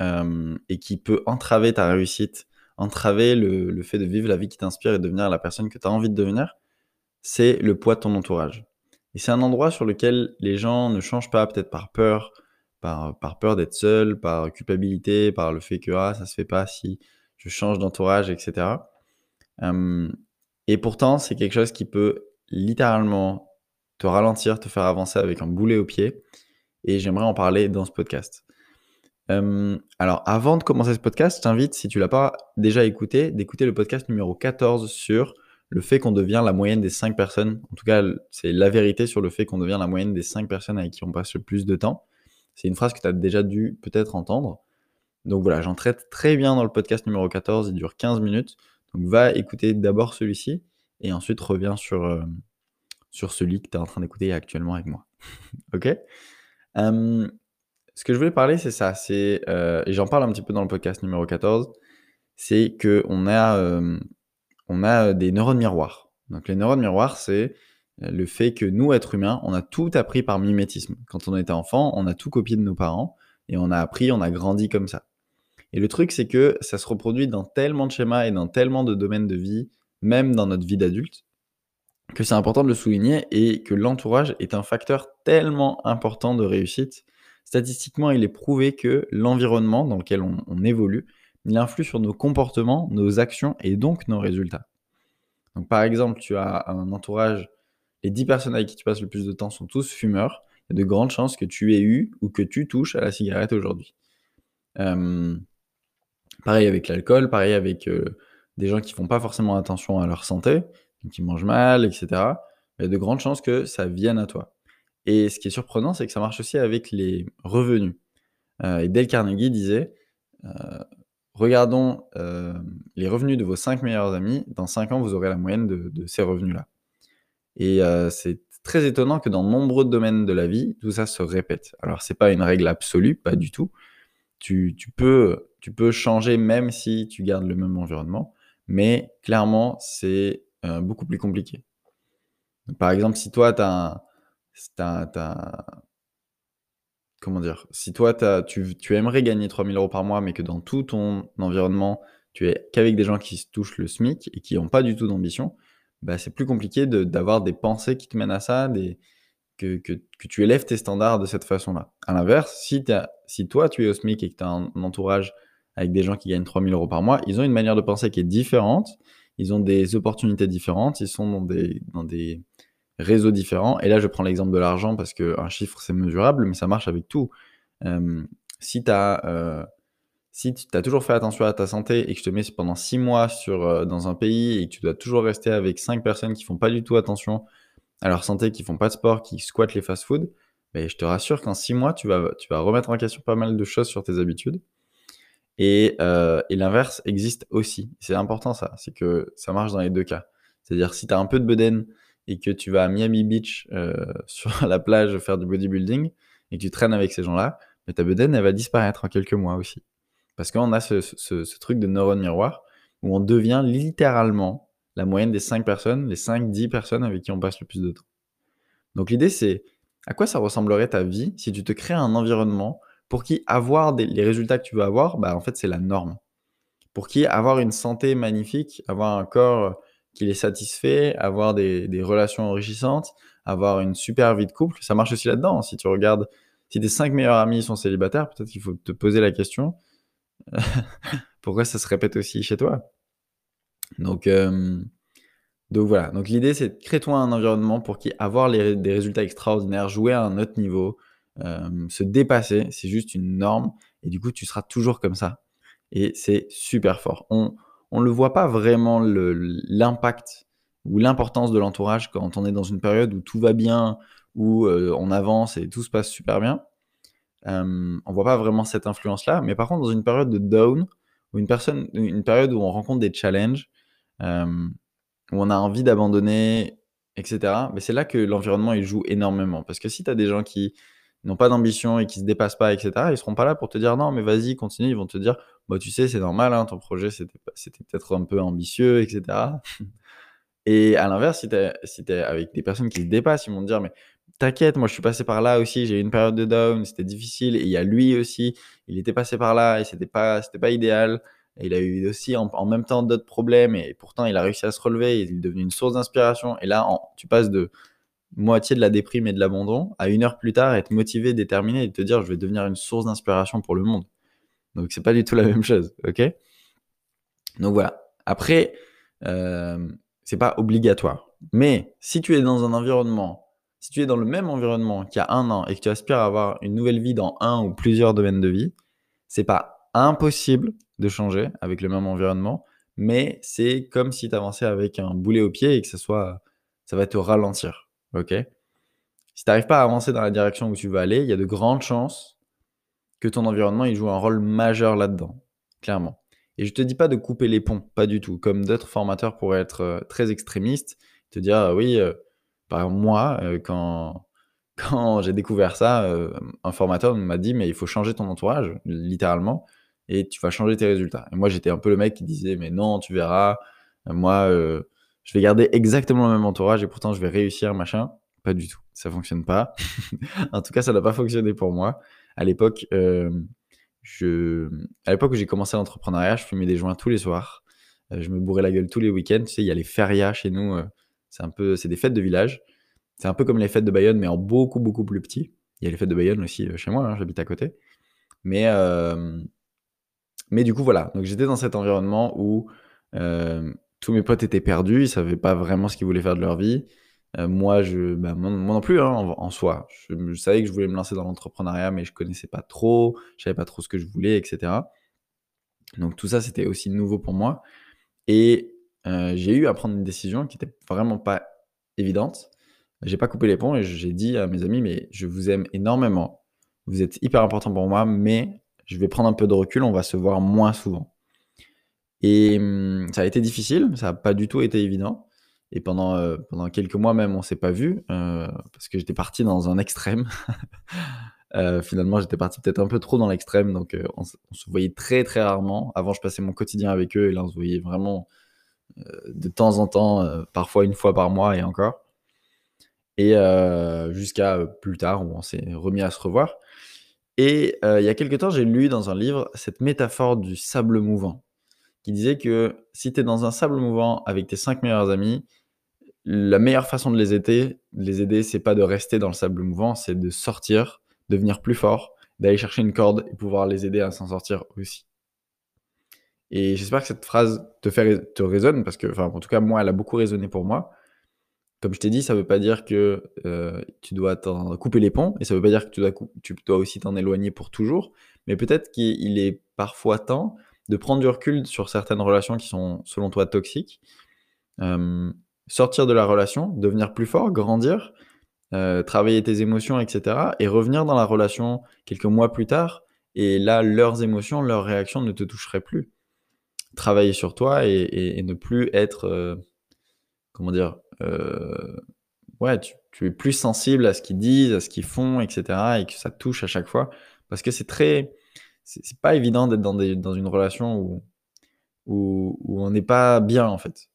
euh, et qui peut entraver ta réussite, entraver le, fait de vivre la vie qui t'inspire et devenir la personne que tu as envie de devenir, c'est le poids de ton entourage. Et c'est un endroit sur lequel les gens ne changent pas, peut-être par peur, par, peur d'être seul, par culpabilité, par le fait que ah, ça se fait pas si je change d'entourage, etc. Euh, et pourtant, c'est quelque chose qui peut littéralement te ralentir, te faire avancer avec un boulet au pied. Et j'aimerais en parler dans ce podcast alors, avant de commencer ce podcast, je t'invite, si tu l'as pas déjà écouté, d'écouter le podcast numéro 14 sur le fait qu'on devient la moyenne des 5 personnes. En tout cas, c'est la vérité sur le fait qu'on devient la moyenne des 5 personnes avec qui on passe le plus de temps. C'est une phrase que tu as déjà dû peut-être entendre. Donc voilà, j'en traite très bien dans le podcast numéro 14, il dure 15 minutes. Donc va écouter d'abord celui-ci et ensuite reviens sur, sur celui que tu es en train d'écouter actuellement avec moi. ok? Ce que je voulais parler, c'est ça. C'est, euh, et j'en parle un petit peu dans le podcast numéro 14, c'est qu'on a, euh, on a des neurones miroirs. Donc les neurones miroirs, c'est le fait que nous, êtres humains, on a tout appris par mimétisme. Quand on était enfant, on a tout copié de nos parents et on a appris, on a grandi comme ça. Et le truc, c'est que ça se reproduit dans tellement de schémas et dans tellement de domaines de vie, même dans notre vie d'adulte, que c'est important de le souligner et que l'entourage est un facteur tellement important de réussite Statistiquement, il est prouvé que l'environnement dans lequel on, évolue, il influe sur nos comportements, nos actions et donc nos résultats. Donc, par exemple, tu as un entourage, les 10 personnes avec qui tu passes le plus de temps sont tous fumeurs. Il y a de grandes chances que tu aies eu ou que tu touches à la cigarette aujourd'hui. Pareil avec l'alcool, pareil avec euh, des gens qui font pas forcément attention à leur santé, qui mangent mal, etc. Il y a de grandes chances que ça vienne à toi. Et ce qui est surprenant, c'est que ça marche aussi avec les revenus. Euh, et Dale Carnegie disait, euh, regardons euh, les revenus de vos 5 meilleurs amis, dans 5 ans, vous aurez la moyenne de, ces revenus-là. Et c'est très étonnant que dans nombreux domaines de la vie, tout ça se répète. Alors, ce n'est pas une règle absolue, pas du tout. Tu, peux, tu peux changer même si tu gardes le même environnement, mais clairement, c'est beaucoup plus compliqué. Par exemple, si toi, tu as un comment dire, si toi, tu, tu, aimerais gagner 3000 euros par mois, mais que dans tout ton environnement, tu es qu'avec des gens qui se touchent le SMIC et qui n'ont pas du tout d'ambition, bah, c'est plus compliqué d'avoir des pensées qui te mènent à ça, des, que, que, que, tu élèves tes standards de cette façon-là. À l'inverse, si, si toi, tu es au SMIC et que tu as un, entourage avec des gens qui gagnent 3000 euros par mois, ils ont une manière de penser qui est différente, ils ont des opportunités différentes, ils sont dans des, dans des réseaux différents. Et là, je prends l'exemple de l'argent parce qu'un chiffre, c'est mesurable, mais ça marche avec tout. si tu as, euh, si as toujours fait attention à ta santé et que je te mets pendant six mois sur, euh, dans un pays et que tu dois toujours rester avec cinq personnes qui font pas du tout attention à leur santé, qui font pas de sport, qui squattent les fast-foods, ben, je te rassure qu'en six mois, tu vas, tu vas remettre en question pas mal de choses sur tes habitudes. Et, euh, et l'inverse existe aussi. C'est important ça, c'est que ça marche dans les deux cas. C'est-à-dire si tu as un peu de bedaine, et que tu vas à Miami Beach euh, sur la plage faire du bodybuilding et que tu traînes avec ces gens-là, mais ta bedaine, elle va disparaître en quelques mois aussi. Parce qu'on a ce, truc de neurone miroir où on devient littéralement la moyenne des 5 personnes, les 5-10 personnes avec qui on passe le plus de temps. Donc l'idée, c'est à quoi ça ressemblerait ta vie si tu te crées un environnement pour qui avoir les résultats que tu veux avoir, bah, en fait, c'est la norme. Pour qui avoir une santé magnifique, avoir un corps qu'il est satisfait, avoir des, relations enrichissantes, avoir une super vie de couple. Ça marche aussi là-dedans. Si tu regardes, si tes cinq meilleurs amis sont célibataires, peut-être qu'il faut te poser la question pourquoi ça se répète aussi chez toi? Donc, euh, donc voilà. Donc l'idée, c'est crée-toi un environnement pour qui avoir des résultats extraordinaires, jouer à un autre niveau, euh, se dépasser, c'est juste une norme. Et du coup, tu seras toujours comme ça. Et c'est super fort. On, on ne voit pas vraiment l'impact ou l'importance de l'entourage quand on est dans une période où tout va bien, où euh, on avance et tout se passe super bien. euh, on voit pas vraiment cette influence-là. Mais par contre, dans une période de down, ou une, personne, une période où on rencontre des challenges, euh, où on a envie d'abandonner, etc., mais c'est là que l'environnement joue énormément. Parce que si tu as des gens qui n'ont pas d'ambition et qui se dépassent pas, etc., ils seront pas là pour te dire non, mais vas-y, continue. Ils vont te dire, bah, tu sais, c'est normal, hein, ton projet, c'était peut-être un peu ambitieux, etc. Et à l'inverse, si tu es, si avec des personnes qui se dépassent, ils vont te dire, mais t'inquiète, moi je suis passé par là aussi, j'ai eu une période de down, c'était difficile, et il y a lui aussi, il était passé par là, et c'était pas, pas idéal. Il a eu aussi en, même temps d'autres problèmes, et pourtant il a réussi à se relever, il est devenu une source d'inspiration. Et là, tu passes de moitié de la déprime et de l'abandon à une heure plus tard être motivé, déterminé et te dire je vais devenir une source d'inspiration pour le monde. Donc c'est pas du tout la même chose, ok? Donc voilà. Après, euh, c'est pas obligatoire. Mais si tu es dans un environnement, si tu es dans le même environnement qu'il y a un an et que tu aspires à avoir une nouvelle vie dans un ou plusieurs domaines de vie, c'est pas impossible de changer avec le même environnement, mais c'est comme si tu avançais avec un boulet au pied et que ça soit, ça va te ralentir. Ok Si tu n'arrives pas à avancer dans la direction où tu veux aller, il y a de grandes chances que ton environnement il joue un rôle majeur là-dedans, clairement. Et je te dis pas de couper les ponts, pas du tout. Comme d'autres formateurs pourraient être euh, très extrémistes, te dire ah oui, euh, par exemple moi, euh, quand quand j'ai découvert ça, un formateur m'a dit mais il faut changer ton entourage, littéralement, et tu vas changer tes résultats. Et moi j'étais un peu le mec qui disait mais non, tu verras, moi je vais garder exactement le même entourage et pourtant je vais réussir machin. Pas du tout, ça fonctionne pas. en tout cas, ça n'a pas fonctionné pour moi. À l'époque, je, à l'époque où j'ai commencé l'entrepreneuriat, je fumais des joints tous les soirs. Euh, je me bourrais la gueule tous les week-ends. Tu sais, il y a les ferias chez nous. Euh, c'est un peu, c'est des fêtes de village. C'est un peu comme les fêtes de Bayonne, mais en beaucoup, beaucoup plus petit. Il y a les fêtes de Bayonne aussi euh, chez moi, hein, j'habite à côté. Mais, mais du coup, voilà. Donc j'étais dans cet environnement où tous mes potes étaient perdus, ils savaient pas vraiment ce qu'ils voulaient faire de leur vie. Euh, moi, je, bah, moi, non plus, hein, en, soi. Je, savais que je voulais me lancer dans l'entrepreneuriat, mais je connaissais pas trop, je savais pas trop ce que je voulais, etc. Donc tout ça, c'était aussi nouveau pour moi. Et euh, j'ai eu à prendre une décision qui était vraiment pas évidente. J'ai pas coupé les ponts et j'ai dit à mes amis, mais je vous aime énormément. Vous êtes hyper important pour moi, mais je vais prendre un peu de recul, on va se voir moins souvent. Et hum, ça a été difficile, ça n'a pas du tout été évident. Et pendant, euh, pendant quelques mois même, on s'est pas vu euh, parce que j'étais parti dans un extrême. euh, finalement, j'étais parti peut-être un peu trop dans l'extrême, donc euh, on, se voyait très très rarement. Avant, je passais mon quotidien avec eux et là, on se voyait vraiment de temps en temps, parfois une fois par mois et encore. Et jusqu'à plus tard où on s'est remis à se revoir. Et il y a quelques temps, j'ai lu dans un livre cette métaphore du sable mouvant qui disait que si tu es dans un sable mouvant avec tes cinq meilleurs amis, la meilleure façon de les aider, de les aider, c'est pas de rester dans le sable mouvant, c'est de sortir, devenir plus fort, d'aller chercher une corde et pouvoir les aider à s'en sortir aussi. Et j'espère que cette phrase te, fait, te résonne, parce que, enfin, en tout cas, moi, elle a beaucoup résonné pour moi. Comme je t'ai dit, ça veut pas dire que euh, tu dois couper les ponts, et ça veut pas dire que tu dois, tu dois aussi t'en éloigner pour toujours, mais peut-être qu'il est parfois temps de prendre du recul sur certaines relations qui sont, selon toi, toxiques. Euh, sortir de la relation, devenir plus fort, grandir, euh, travailler tes émotions, etc. Et revenir dans la relation quelques mois plus tard. Et là, leurs émotions, leurs réactions ne te toucheraient plus. Travailler sur toi et, ne plus être, euh, comment dire, ouais, tu, es plus sensible à ce qu'ils disent, à ce qu'ils font, etc. Et que ça touche à chaque fois. Parce que c'est très, c'est pas évident d'être dans, dans une relation où, où, on n'est pas bien, en fait.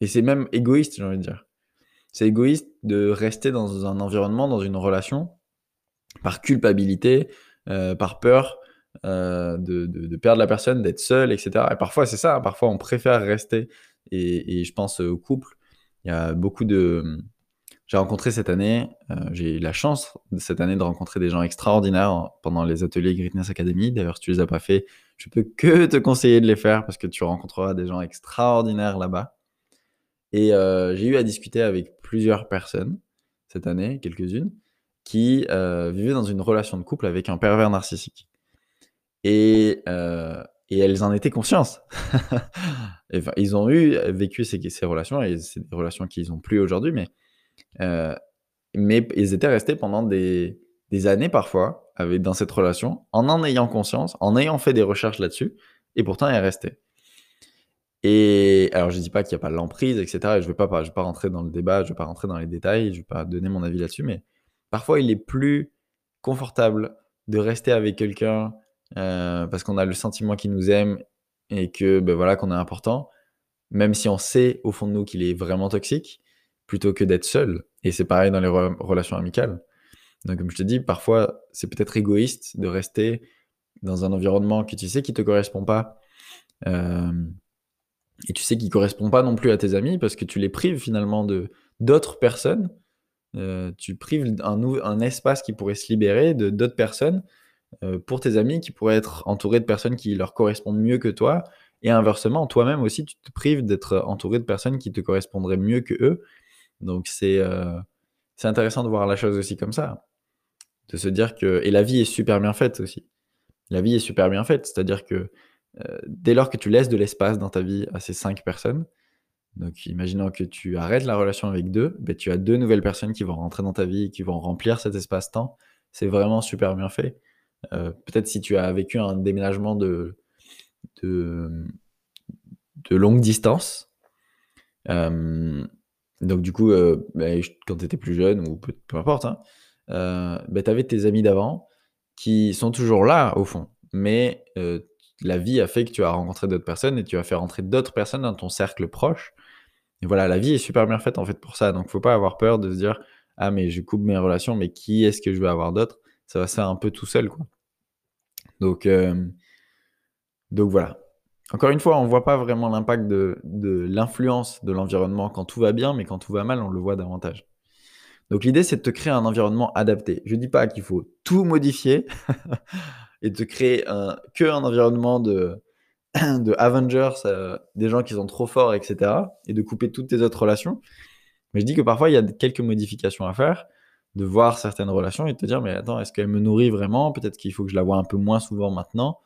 Et c'est même égoïste, j'ai envie de dire. C'est égoïste de rester dans un environnement, dans une relation, par culpabilité, euh, par peur euh, de, perdre la personne, d'être seul, etc. Et parfois, c'est ça. Hein. parfois, on préfère rester. Et, je pense au couple. Il y a beaucoup de. J'ai rencontré cette année, euh, j'ai eu la chance cette année de rencontrer des gens extraordinaires pendant les ateliers Greatness Academy. D'ailleurs, si tu les as pas fait, je peux que te conseiller de les faire parce que tu rencontreras des gens extraordinaires là-bas. Et euh, j'ai eu à discuter avec plusieurs personnes cette année, quelques-unes, qui euh, vivaient dans une relation de couple avec un pervers narcissique. Et, et elles en étaient conscientes. ils ont eu vécu ces, ces relations, et c'est des relations qu'ils n'ont plus aujourd'hui, mais, mais ils étaient restés pendant des, années parfois dans cette relation, en en ayant conscience, en ayant fait des recherches là-dessus, et pourtant est restée. Et alors je dis pas qu'il n'y a pas l'emprise, etc. Et je ne vais pas, vais pas rentrer dans le débat, je ne vais pas rentrer dans les détails, je ne vais pas donner mon avis là-dessus, mais parfois il est plus confortable de rester avec quelqu'un euh, parce qu'on a le sentiment qu'il nous aime et que ben voilà qu'on est important, même si on sait au fond de nous qu'il est vraiment toxique, plutôt que d'être seul. Et c'est pareil dans les relations amicales. Donc comme je te dis, parfois c'est peut-être égoïste de rester dans un environnement que tu sais qui te correspond pas. Euh, et tu sais qu'il correspond pas non plus à tes amis parce que tu les prives finalement de d'autres personnes. Euh, tu prives un, un espace qui pourrait se libérer de d'autres personnes euh, pour tes amis qui pourraient être entourés de personnes qui leur correspondent mieux que toi. Et inversement, toi-même aussi, tu te prives d'être entouré de personnes qui te correspondraient mieux que eux. Donc c'est euh, c'est intéressant de voir la chose aussi comme ça. De se dire que... Et la vie est super bien faite aussi. La vie est super bien faite. C'est-à-dire que euh, dès lors que tu laisses de l'espace dans ta vie à ces cinq personnes, donc imaginons que tu arrêtes la relation avec deux, ben, tu as deux nouvelles personnes qui vont rentrer dans ta vie, qui vont remplir cet espace-temps. C'est vraiment super bien fait. Euh, peut-être si tu as vécu un déménagement de, de, longue distance, donc du coup, ben, quand tu étais plus jeune, ou peu, importe, hein, ben, tu avais tes amis d'avant qui sont toujours là au fond, mais la vie a fait que tu as rencontré d'autres personnes et tu as fait rentrer d'autres personnes dans ton cercle proche. Et voilà, la vie est super bien faite en fait pour ça. Donc faut pas avoir peur de se dire ah mais je coupe mes relations, mais qui est-ce que je vais avoir d'autres Ça va se faire un peu tout seul quoi. Euh, donc voilà. Encore une fois, on voit pas vraiment l'impact de, l'influence de l'environnement quand tout va bien, mais quand tout va mal, on le voit davantage. Donc l'idée, c'est de te créer un environnement adapté. Je dis pas qu'il faut tout modifier, et de créer un, environnement de, de Avengers, euh, des gens qui sont trop forts, etc. Et de couper toutes tes autres relations. Mais je dis que parfois, il y a quelques modifications à faire, de voir certaines relations et de te dire, mais attends, est-ce qu'elle me nourrit vraiment? Peut-être qu'il faut que je la vois un peu moins souvent maintenant,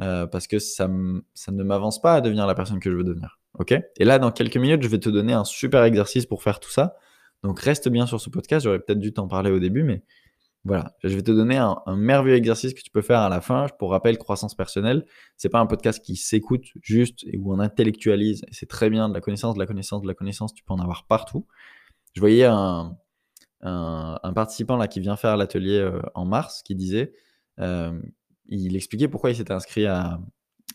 euh, parce que ça, ne m'avance pas à devenir la personne que je veux devenir. Ok? Et là, dans quelques minutes, je vais te donner un super exercice pour faire tout ça. Donc reste bien sur ce podcast, j'aurais peut-être dû t'en parler au début, mais voilà, je vais te donner un, merveilleux exercice que tu peux faire à la fin. Pour rappel, croissance personnelle, c'est pas un podcast qui s'écoute juste et où on intellectualise. C'est très bien de la connaissance, de la connaissance, de la connaissance. Tu peux en avoir partout. Je voyais un, participant là qui vient faire l'atelier euh, en mars qui disait, euh, il expliquait pourquoi il s'était inscrit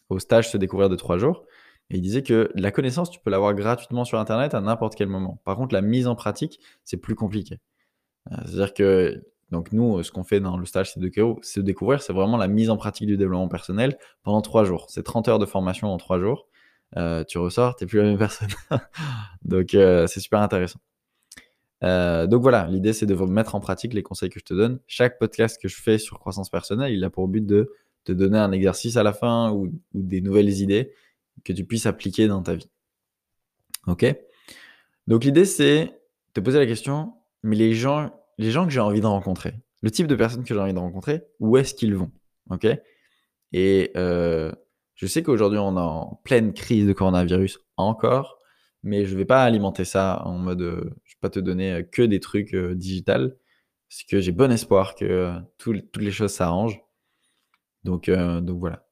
au stage se découvrir de trois jours. Et il disait que la connaissance, tu peux l'avoir gratuitement sur Internet à n'importe quel moment. Par contre, la mise en pratique, c'est plus compliqué. Euh, c'est-à-dire que donc nous, ce qu'on fait dans le stage, c'est de, découvrir, c'est vraiment la mise en pratique du développement personnel pendant trois jours. C'est 30 heures de formation en trois jours. Euh, tu ressors, tu n'es plus la même personne. donc euh, c'est super intéressant. Euh, donc voilà, l'idée c'est de mettre en pratique les conseils que je te donne. Chaque podcast que je fais sur croissance personnelle, il a pour but de te donner un exercice à la fin ou, des nouvelles idées que tu puisses appliquer dans ta vie. Ok? Donc l'idée c'est de te poser la question, mais les gens les gens que j'ai envie de rencontrer, le type de personnes que j'ai envie de rencontrer, où est-ce qu'ils vont? Ok? Et euh, je sais qu'aujourd'hui, on est en pleine crise de coronavirus encore, mais je vais pas alimenter ça en mode euh, je vais pas te donner euh, que des trucs euh, digitales, parce que j'ai bon espoir que toutes les choses s'arrangent. Donc, donc voilà.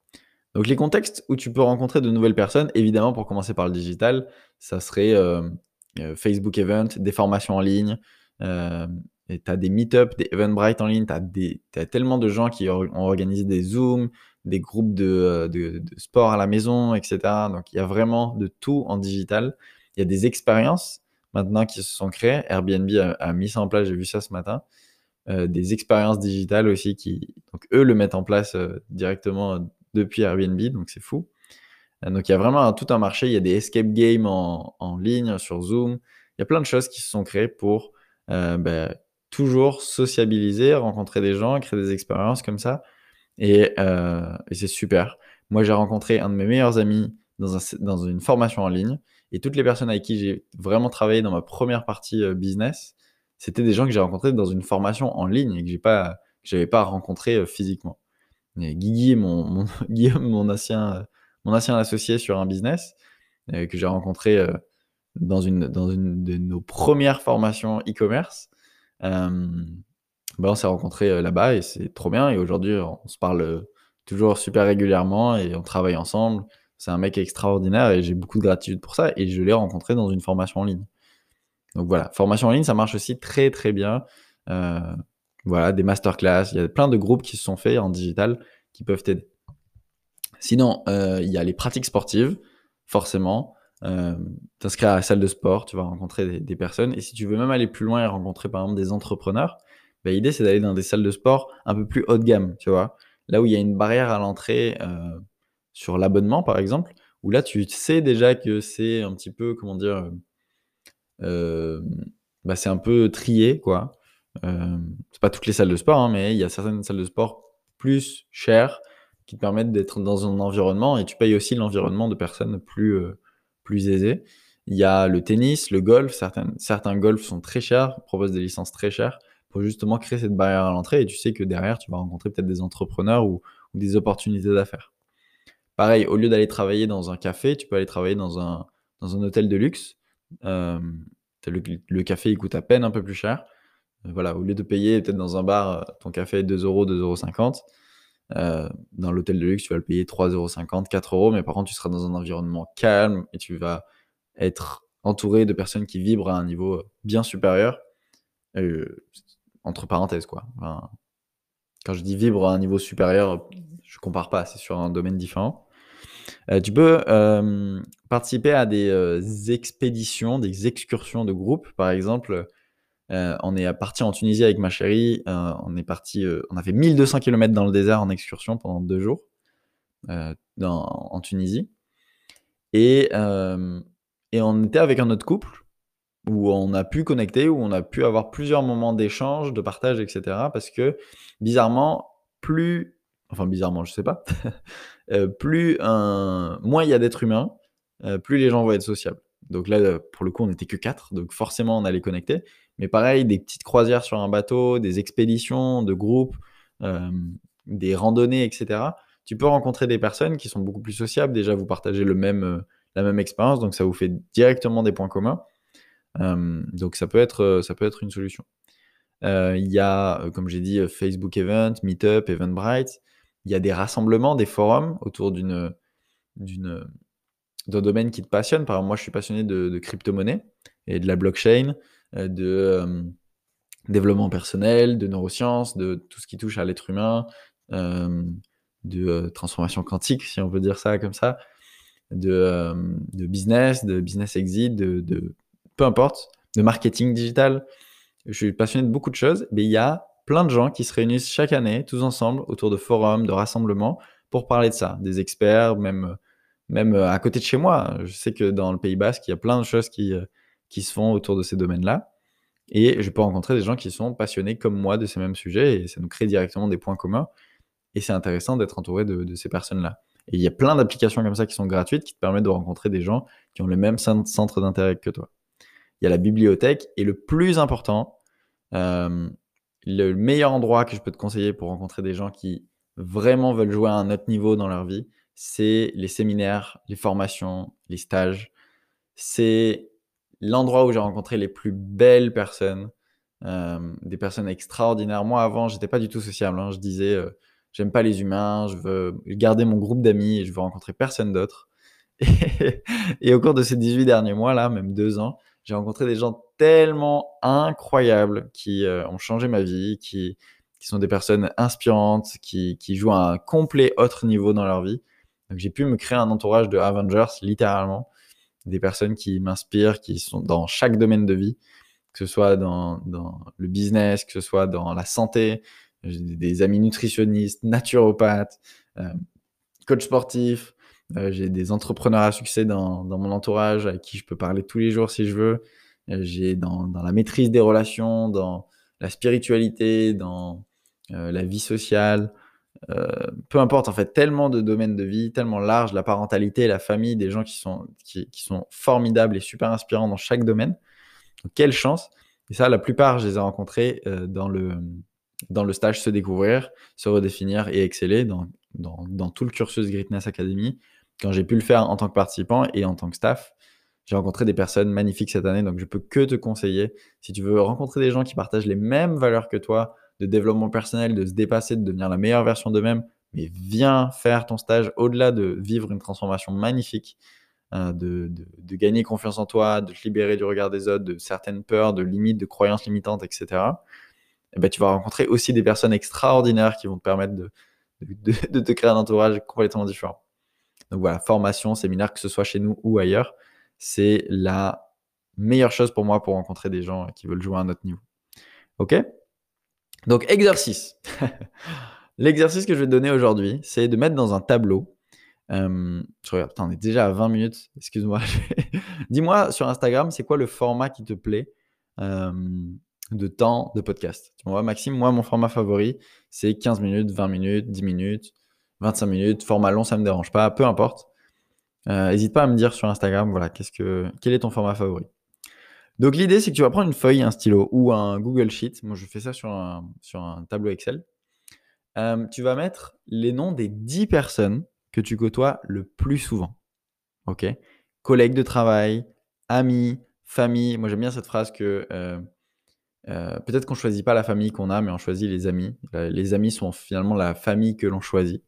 Donc les contextes où tu peux rencontrer de nouvelles personnes, évidemment pour commencer par le digital, ça serait Facebook Event, des formations en ligne, tu as des meet-up, des Eventbrite en ligne, tu as, tellement de gens qui ont organisé des Zooms, des groupes de, de, sport à la maison, etc. Donc il y a vraiment de tout en digital. Il y a des expériences maintenant qui se sont créées. Airbnb a, mis ça en place, j'ai vu ça ce matin. Euh, des expériences digitales aussi qui, eux le mettent en place euh, directement depuis Airbnb, donc c'est fou. Euh, donc il y a vraiment tout un marché. Il y a des escape games en, ligne sur Zoom. Il y a plein de choses qui se sont créées pour ben, toujours sociabiliser, rencontrer des gens, créer des expériences comme ça. Euh, et, c'est super. Moi, j'ai rencontré un de mes meilleurs amis dans, une formation en ligne. Et toutes les personnes avec qui j'ai vraiment travaillé dans ma première partie euh, business, c'était des gens que j'ai rencontrés dans une formation en ligne et que j'ai pas, j'avais pas rencontré euh, physiquement. Guigui, mon, Guillaume, mon ancien, mon ancien associé sur un business, que j'ai rencontré dans, une, dans une de nos premières formations e-commerce, euh, bah, on s'est rencontrés là-bas et c'est trop bien. Et aujourd'hui, on se parle toujours super régulièrement et on travaille ensemble. C'est un mec extraordinaire et j'ai beaucoup de gratitude pour ça. Et je l'ai rencontré dans une formation en ligne. Donc voilà, formation en ligne, ça marche aussi très très bien. Euh, voilà, des masterclass, il y a plein de groupes qui se sont faits en digital qui peuvent t'aider. Sinon, euh, il y a les pratiques sportives, forcément. Euh, T'inscrire à la salle de sport, tu vas rencontrer des, personnes. Et si tu veux même aller plus loin et rencontrer par exemple des entrepreneurs, bah, l'idée c'est d'aller dans des salles de sport un peu plus haut de gamme, tu vois. Là où il y a une barrière à l'entrée euh, sur l'abonnement, par exemple, où là tu sais déjà que c'est un petit peu, comment dire, euh, bah, c'est un peu trié, quoi. Euh, c'est pas toutes les salles de sport, hein, mais il y a certaines salles de sport plus chères qui te permettent d'être dans un environnement et tu payes aussi l'environnement de personnes plus, euh, plus aisées. Il y a le tennis, le golf, certains golfs sont très chers, proposent des licences très chères pour justement créer cette barrière à l'entrée et tu sais que derrière tu vas rencontrer peut-être des entrepreneurs ou, des opportunités d'affaires. Pareil, au lieu d'aller travailler dans un café, tu peux aller travailler dans un, dans un hôtel de luxe. Euh, le, café il coûte à peine un peu plus cher. Euh, voilà, au lieu de payer peut-être dans un bar euh, ton café 2 euros, 2,50 euros, euh, dans l'hôtel de luxe, tu vas le payer 3,50 euros, 4 euros, mais par contre, tu seras dans un environnement calme et tu vas être entouré de personnes qui vibrent à un niveau bien supérieur. Euh, entre parenthèses, quoi. quand je dis vibre à un niveau supérieur, je compare pas, c'est sur un domaine différent. Euh, tu peux euh, participer à des expéditions, des excursions de groupe. Par exemple, on est parti en Tunisie avec ma chérie. on est parti, on a fait 1200 km dans le désert en excursion pendant deux jours en Tunisie. Et, et on était avec un autre couple où on a pu connecter, où on a pu avoir plusieurs moments d'échange, de partage, etc. Parce que bizarrement, plus, enfin bizarrement, je sais pas, euh, plus un, moins il y a d'êtres humains, euh, plus les gens vont être sociables. Donc là, pour le coup, on n'était que quatre, donc forcément, on allait connecter. Mais pareil, des petites croisières sur un bateau, des expéditions de groupe, euh, des randonnées, etc. Tu peux rencontrer des personnes qui sont beaucoup plus sociables. Déjà, vous partagez le même, la même expérience, donc ça vous fait directement des points communs. Donc ça peut être, ça peut être une solution. Il y a, comme j'ai dit, Facebook Event, Meetup, Eventbrite. Il y a des rassemblements, des forums autour d'une, d'une, d'un domaine qui te passionne. Par exemple, moi, je suis passionné de, crypto-monnaie et de la blockchain, de développement personnel, de neurosciences, de tout ce qui touche à l'être humain, de transformation quantique, si on veut dire ça comme ça, de, de business, de business exit, de peu importe, de marketing digital. Je suis passionné de beaucoup de choses, mais il y a plein de gens qui se réunissent chaque année, tous ensemble, autour de forums, de rassemblements, pour parler de ça. Des experts, même, même euh, à côté de chez moi. Je sais que dans le Pays Basque, il y a plein de choses qui, euh, qui se font autour de ces domaines-là. Et je peux rencontrer des gens qui sont passionnés comme moi de ces mêmes sujets, et ça nous crée directement des points communs. Et c'est intéressant d'être entouré de, ces personnes-là. Et il y a plein d'applications comme ça qui sont gratuites, qui te permettent de rencontrer des gens qui ont le même centre d'intérêt que toi il y a la bibliothèque. Et le plus important, euh, le meilleur endroit que je peux te conseiller pour rencontrer des gens qui vraiment veulent jouer à un autre niveau dans leur vie, c'est les séminaires, les formations, les stages. C'est l'endroit où j'ai rencontré les plus belles personnes, euh, des personnes extraordinaires. Moi, avant, j'étais pas du tout sociable. Hein. Je disais, euh, j'aime pas les humains, je veux garder mon groupe d'amis et je veux rencontrer personne d'autre. Et, au cours de ces 18 derniers mois, là, même deux ans, j'ai rencontré des gens tellement incroyables qui euh, ont changé ma vie, qui, sont des personnes inspirantes, qui, jouent à un complet autre niveau dans leur vie. J'ai pu me créer un entourage de Avengers, littéralement. Des personnes qui m'inspirent, qui sont dans chaque domaine de vie, que ce soit dans, le business, que ce soit dans la santé. Des amis nutritionnistes, naturopathes, euh, coach sportif, euh, j'ai des entrepreneurs à succès dans, mon entourage avec qui je peux parler tous les jours si je veux. Euh, j'ai dans, la maîtrise des relations, dans la spiritualité, dans euh, la vie sociale. peu importe, en fait, tellement de domaines de vie, tellement large, la parentalité, la famille, des gens qui sont, qui, sont formidables et super inspirants dans chaque domaine. Quelle chance! Et ça, la plupart, je les ai rencontrés dans, le, dans le stage Se découvrir, se redéfinir et exceller dans, dans, dans tout le cursus Greatness Academy quand j'ai pu le faire en tant que participant et en tant que staff, j'ai rencontré des personnes magnifiques cette année, donc je peux que te conseiller, si tu veux rencontrer des gens qui partagent les mêmes valeurs que toi, de développement personnel, de se dépasser, de devenir la meilleure version d'eux-mêmes, mais viens faire ton stage au-delà de vivre une transformation magnifique, euh, de, gagner confiance en toi, de te libérer du regard des autres, de certaines peurs, de limites, de croyances limitantes, etc. Et eh ben, tu vas rencontrer aussi des personnes extraordinaires qui vont te permettre de, de te créer un entourage complètement différent. Donc voilà, formation, séminaire, que ce soit chez nous ou ailleurs, c'est la meilleure chose pour moi pour rencontrer des gens qui veulent jouer à un autre niveau. Ok? Donc exercice. L'exercice que je vais te donner aujourd'hui, c'est de mettre dans un tableau. Euh, je on est déjà à 20 minutes. Excuse-moi. Dis-moi sur Instagram, c'est quoi le format qui te plaît euh, de temps de podcast? Tu vois, Maxime, moi, mon format favori, c'est 15 minutes, 20 minutes, 10 minutes, 25 minutes. Format long, ça ne me dérange pas, peu importe. N'hésite euh, pas à me dire sur Instagram, voilà, qu'est-ce que, quel est ton format favori. Donc l'idée, c'est que tu vas prendre une feuille, un stylo ou un Google Sheet. Moi, je fais ça sur un, tableau Excel. Euh, tu vas mettre les noms des 10 personnes que tu côtoies le plus souvent. OK? Collègues de travail, amis, famille. Moi, j'aime bien cette phrase que euh, peut-être qu'on ne choisit pas la famille qu'on a, mais on choisit les amis. les amis sont finalement la famille que l'on choisit.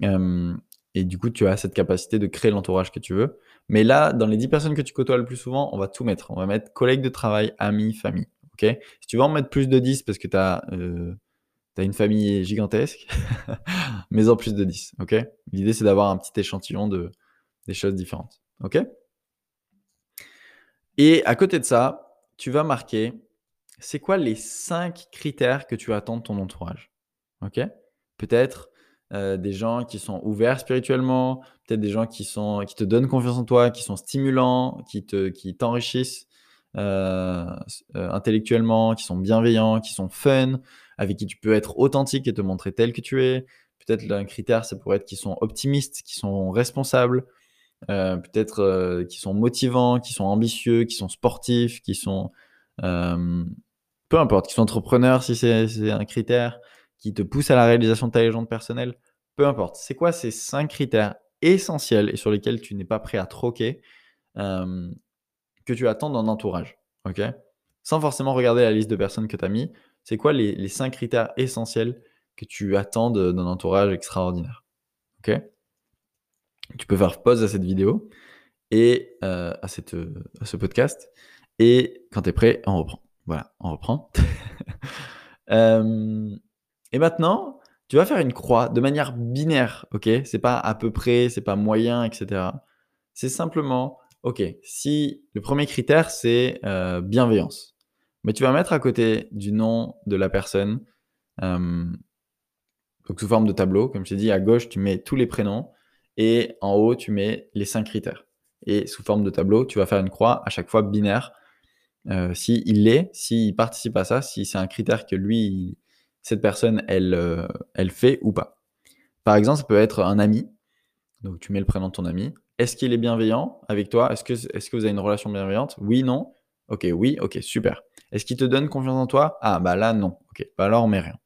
Et du coup, tu as cette capacité de créer l'entourage que tu veux. Mais là, dans les 10 personnes que tu côtoies le plus souvent, on va tout mettre. On va mettre collègues de travail, amis, famille. OK? Si tu veux en mettre plus de 10 parce que tu as tu une famille gigantesque, mais en plus de 10. ok? L'idée, c'est d'avoir un petit échantillon de, des choses différentes. ok? Et à côté de ça, tu vas marquer c'est quoi les 5 critères que tu attends de ton entourage. Peut-être euh, des gens qui sont ouverts spirituellement, peut-être des gens qui, sont, qui te donnent confiance en toi, qui sont stimulants, qui, te, qui t'enrichissent euh, euh, intellectuellement, qui sont bienveillants, qui sont fun, avec qui tu peux être authentique et te montrer tel que tu es. Peut-être un critère, ça pourrait être qu'ils sont optimistes, qu'ils sont responsables, peut-être qu'ils sont motivants, qu'ils sont ambitieux, qu'ils sont sportifs, qui sont... Peu importe, qu'ils sont entrepreneurs si c'est un critère, qui te pousse à la réalisation de ta légende personnelle. Peu importe. C'est quoi ces cinq critères essentiels et sur lesquels tu n'es pas prêt à troquer que tu attends d'un entourage. ok? Sans forcément regarder la liste de personnes que tu as mis, c'est quoi les, cinq critères essentiels que tu attends d'un entourage extraordinaire Ok? Tu peux faire pause à cette vidéo et euh, à, cette, à ce podcast. Et quand tu es prêt, on reprend. Voilà, on reprend. Euh, et maintenant, tu vas faire une croix de manière binaire, ok? C'est pas à peu près, c'est pas moyen, etc. C'est simplement, ok, si le premier critère c'est euh, bienveillance, mais tu vas mettre à côté du nom de la personne, euh, donc sous forme de tableau, comme je t'ai dit, à gauche, tu mets tous les prénoms et en haut, tu mets les cinq critères. Et sous forme de tableau, tu vas faire une croix à chaque fois binaire. Euh, si il l'est, s'il participe à ça, si c'est un critère que lui, cette personne, elle, euh, elle fait ou pas. Par exemple, ça peut être un ami. Donc tu mets le prénom de ton ami. Est-ce qu'il est bienveillant avec toi? Est-ce que, vous avez une relation bienveillante? Oui, non Ok, oui, ok, super. Est-ce qu'il te donne confiance en toi? Ah, bah là, non. Ok, bah alors on met rien.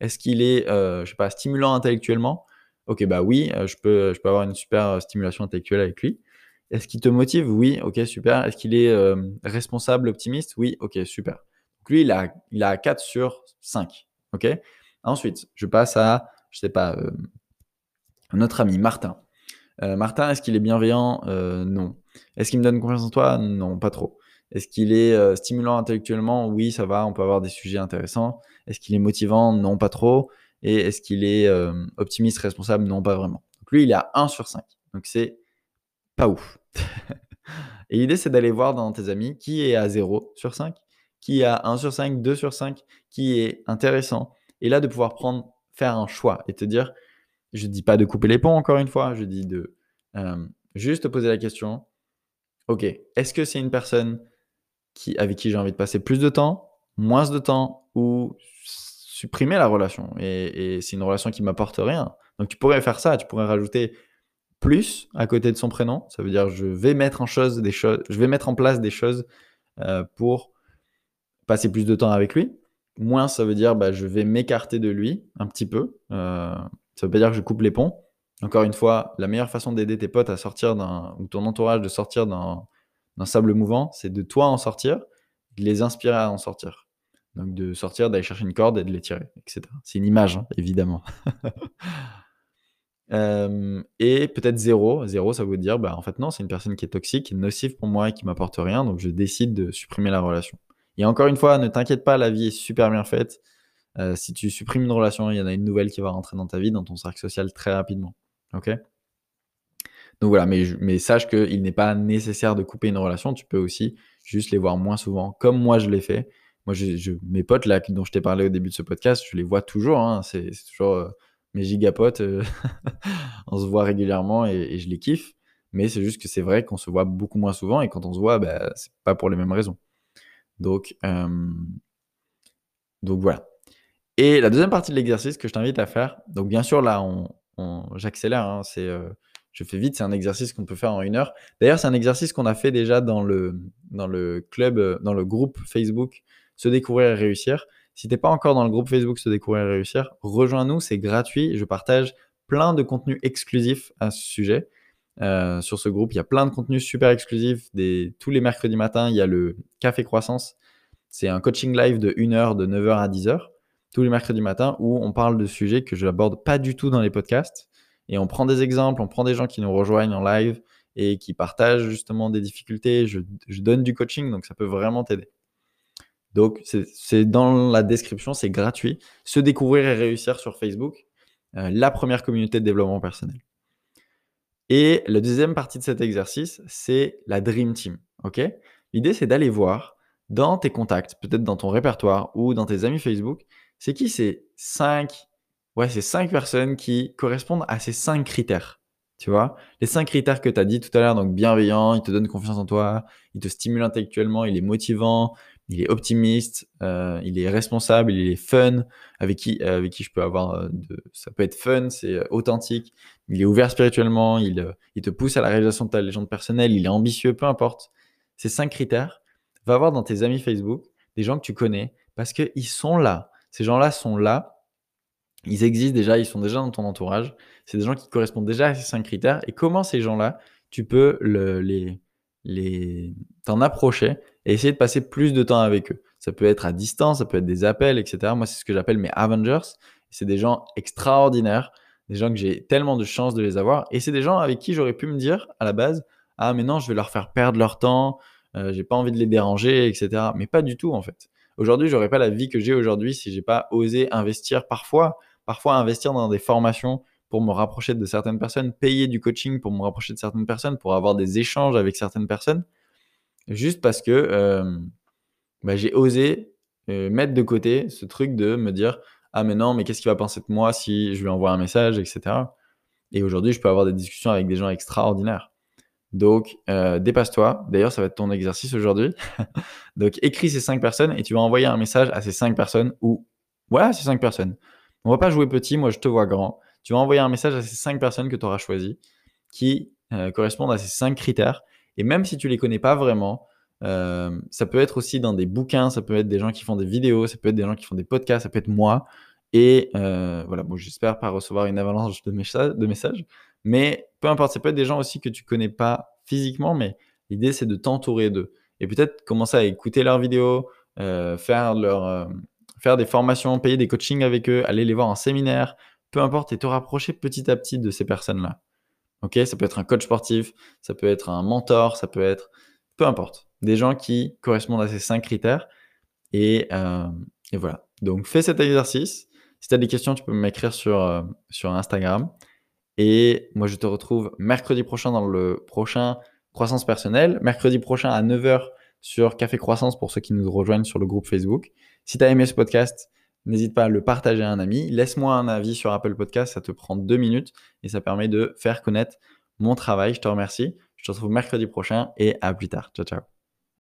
Est-ce qu'il est, euh, je sais pas, stimulant intellectuellement? Ok, bah oui, euh, je, peux, avoir une super stimulation intellectuelle avec lui. Est-ce qu'il te motive? Oui, ok, super. Est-ce qu'il est, responsable, optimiste? Oui, ok, super. Lui, il a, il a 4 sur 5. Ok? Ensuite, je passe à, je sais pas, notre ami Martin. Martin, est-ce qu'il est bienveillant? Non. Est-ce qu'il me donne confiance en toi? Non, pas trop. Est-ce qu'il est euh, stimulant intellectuellement? Oui, ça va, on peut avoir des sujets intéressants. Est-ce qu'il est motivant? Non, pas trop. Et est-ce qu'il est, euh, optimiste, responsable? Non, pas vraiment. Lui, il est à 1 sur 5. Donc c'est pas ouf. Et l'idée, c'est d'aller voir dans tes amis qui est à 0 sur 5, qui à 1 sur 5, 2 sur 5, qui est intéressant. Et là, de pouvoir prendre, faire un choix et te dire, je ne dis pas de couper les ponts encore une fois, je dis de euh, juste te poser la question, ok, est-ce que c'est une personne avec qui j'ai envie de passer plus de temps, moins de temps ou supprimer la relation? Et, c'est une relation qui m'apporte rien. Donc tu pourrais faire ça, tu pourrais rajouter plus à côté de son prénom. Ça veut dire je vais mettre en chose des choses, je vais mettre en place des choses euh, pour passer plus de temps avec lui. Moins, ça veut dire bah, je vais m'écarter de lui un petit peu. Euh, ça veut pas dire que je coupe les ponts. Encore une fois, la meilleure façon d'aider tes potes à sortir d'un ou ton entourage de sortir d'un sable mouvant, c'est de toi en sortir, de les inspirer à en sortir. Donc de sortir, d'aller chercher une corde et de l'étirer, etc. C'est une image, hein, évidemment. Euh, et peut-être zéro. Zéro, ça veut dire, bah, en fait, non, c'est une personne qui est toxique, nocive pour moi et qui m'apporte rien, donc je décide de supprimer la relation. Et encore une fois, ne t'inquiète pas, la vie est super bien faite. Euh, si tu supprimes une relation, il y en a une nouvelle qui va rentrer dans ta vie, dans ton cercle social très rapidement. Ok? Donc voilà, mais, mais sache qu'il n'est pas nécessaire de couper une relation. Tu peux aussi juste les voir moins souvent, comme moi je l'ai fait. Moi, mes potes là dont je t'ai parlé au début de ce podcast, je les vois toujours. Hein. c'est toujours euh, mes gigapotes. Euh, on se voit régulièrement et, je les kiffe. Mais c'est juste que c'est vrai qu'on se voit beaucoup moins souvent et quand on se voit, bah, c'est pas pour les mêmes raisons. Donc, euh, donc voilà. Et la deuxième partie de l'exercice que je t'invite à faire, donc bien sûr là, on, j'accélère, hein, c'est, je fais vite, c'est un exercice qu'on peut faire en une heure. D'ailleurs, c'est un exercice qu'on a fait déjà dans le, dans le club, dans le groupe Facebook se découvrir et réussir. Si tu n'es pas encore dans le groupe Facebook Se découvrir et réussir, rejoins-nous, c'est gratuit. Je partage plein de contenus exclusifs à ce sujet. Euh, sur ce groupe, il y a plein de contenus super exclusifs. Tous les mercredis matins, il y a le Café Croissance. C'est un coaching live de 1 heure, de 9h à 10h, tous les mercredis matins, où on parle de sujets que je n'aborde pas du tout dans les podcasts. Et on prend des exemples, on prend des gens qui nous rejoignent en live et qui partagent justement des difficultés. je donne du coaching, donc ça peut vraiment t'aider. Donc, c'est dans la description, c'est gratuit. Se découvrir et réussir sur Facebook, euh, la première communauté de développement personnel. Et la deuxième partie de cet exercice, c'est la Dream Team. L'idée, c'est d'aller voir dans tes contacts, peut-être dans ton répertoire ou dans tes amis Facebook, c'est qui ces cinq, ouais, ces cinq personnes qui correspondent à ces cinq critères. Tu vois? Les cinq critères que tu as dit tout à l'heure, donc bienveillant, il te donne confiance en toi, il te stimule intellectuellement, il est motivant, il est optimiste, euh, il est responsable, il est fun, avec qui, euh, avec qui je peux avoir, euh, de, ça peut être fun, c'est authentique, il est ouvert spirituellement, il, il te pousse à la réalisation de ta légende personnelle, il est ambitieux, peu importe. Ces cinq critères, va voir dans tes amis Facebook des gens que tu connais parce qu'ils sont là. Ces gens-là sont là, ils existent déjà, ils sont déjà dans ton entourage. C'est des gens qui correspondent déjà à ces cinq critères. Et comment ces gens-là, tu peux le, les, les t'en approcher et essayer de passer plus de temps avec eux? Ça peut être à distance, ça peut être des appels, etc. Moi, c'est ce que j'appelle mes Avengers. C'est des gens extraordinaires, des gens que j'ai tellement de chance de les avoir. Et c'est des gens avec qui j'aurais pu me dire à la base, ah mais non, je vais leur faire perdre leur temps, euh, j'ai pas envie de les déranger, etc. Mais pas du tout en fait. Aujourd'hui, j'aurais pas la vie que j'ai aujourd'hui si j'ai pas osé investir parfois, parfois investir dans des formations pour me rapprocher de certaines personnes, payer du coaching pour me rapprocher de certaines personnes, pour avoir des échanges avec certaines personnes, juste parce que euh, bah, j'ai osé euh, mettre de côté ce truc de me dire ah mais non mais qu'est-ce qu'il va penser de moi si je lui envoie un message etc et aujourd'hui je peux avoir des discussions avec des gens extraordinaires. Donc euh, dépasse-toi. D'ailleurs ça va être ton exercice aujourd'hui. Donc écris ces cinq personnes et tu vas envoyer un message à ces cinq personnes ou voilà ces cinq personnes. On va pas jouer petit moi je te vois grand. Tu vas envoyer un message à ces cinq personnes que tu auras choisies qui euh, correspondent à ces cinq critères. Et même si tu les connais pas vraiment, euh, ça peut être aussi dans des bouquins, ça peut être des gens qui font des vidéos, ça peut être des gens qui font des podcasts, ça peut être moi. Et euh, voilà, bon, j'espère pas recevoir une avalanche de, messages, de messages, mais peu importe, ça peut être des gens aussi que tu connais pas physiquement, mais l'idée c'est de t'entourer d'eux. Et peut-être commencer à écouter leurs vidéos, faire, leur, faire des formations, payer des coachings avec eux, aller les voir en séminaire, peu importe, et te rapprocher petit à petit de ces personnes-là. Ok, ça peut être un coach sportif, ça peut être un mentor, ça peut être, peu importe, des gens qui correspondent à ces cinq critères. Et, euh, voilà. Donc fais cet exercice. Si tu as des questions, tu peux m'écrire sur, euh, sur Instagram. Et moi, je te retrouve mercredi prochain dans le prochain Croissance personnelle. Mercredi prochain à 9h sur Café Croissance pour ceux qui nous rejoignent sur le groupe Facebook. Si tu as aimé ce podcast, N'hésite pas à le partager à un ami. Laisse-moi un avis sur Apple Podcast, ça te prend deux minutes et ça permet de faire connaître mon travail. Je te remercie. Je te retrouve mercredi prochain et à plus tard. Ciao, ciao.